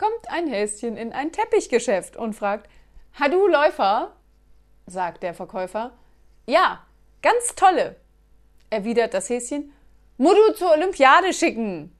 kommt ein Häschen in ein Teppichgeschäft und fragt, Hadu Läufer? sagt der Verkäufer. Ja, ganz tolle, erwidert das Häschen. Mudu zur Olympiade schicken.